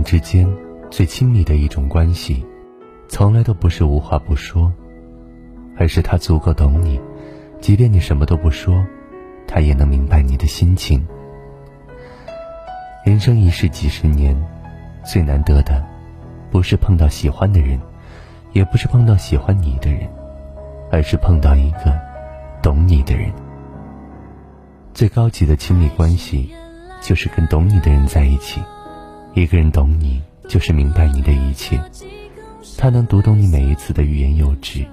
人之间最亲密的一种关系，从来都不是无话不说，而是他足够懂你，即便你什么都不说，他也能明白你的心情。人生一世几十年，最难得的，不是碰到喜欢的人，也不是碰到喜欢你的人，而是碰到一个懂你的人。最高级的亲密关系，就是跟懂你的人在一起。一个人懂你，就是明白你的一切。他能读懂你每一次的欲言又止，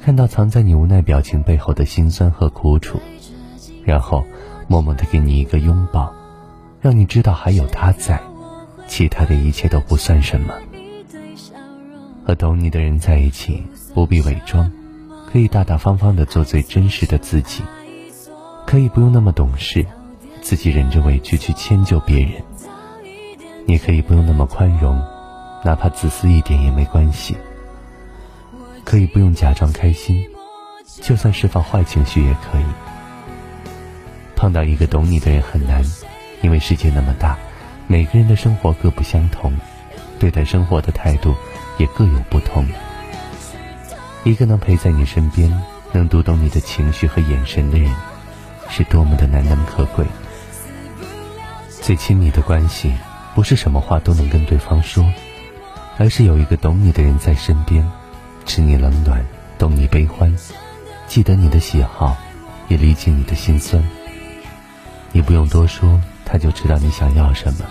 看到藏在你无奈表情背后的辛酸和苦楚，然后默默的给你一个拥抱，让你知道还有他在，其他的一切都不算什么。和懂你的人在一起，不必伪装，可以大大方方的做最真实的自己，可以不用那么懂事，自己忍着委屈去迁就别人。你可以不用那么宽容，哪怕自私一点也没关系。可以不用假装开心，就算释放坏情绪也可以。碰到一个懂你的人很难，因为世界那么大，每个人的生活各不相同，对待生活的态度也各有不同。一个能陪在你身边，能读懂你的情绪和眼神的人，是多么的难能可贵。最亲密的关系。不是什么话都能跟对方说，而是有一个懂你的人在身边，知你冷暖，懂你悲欢，记得你的喜好，也理解你的心酸。你不用多说，他就知道你想要什么；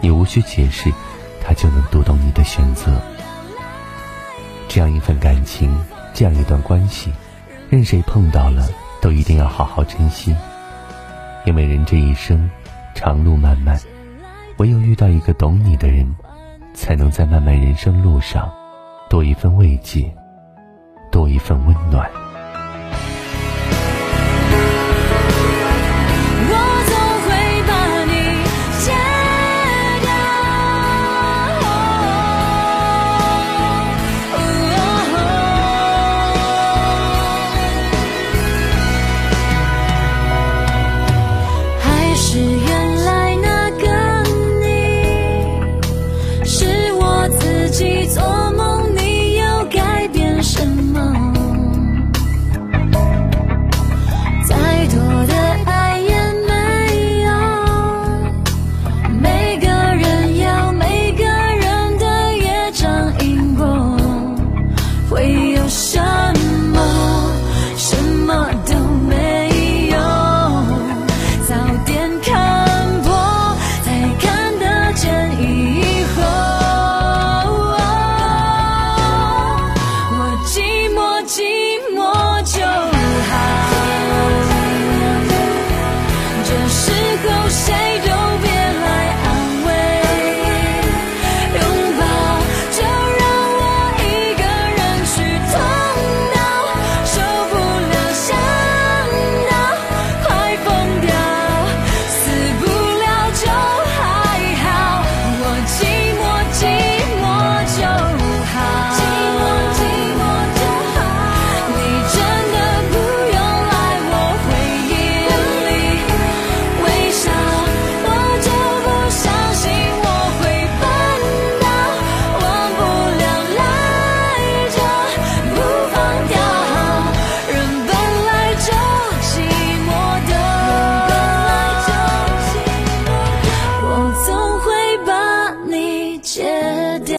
你无需解释，他就能读懂你的选择。这样一份感情，这样一段关系，任谁碰到了，都一定要好好珍惜，因为人这一生，长路漫漫。唯有遇到一个懂你的人，才能在漫漫人生路上多一份慰藉，多一份温暖。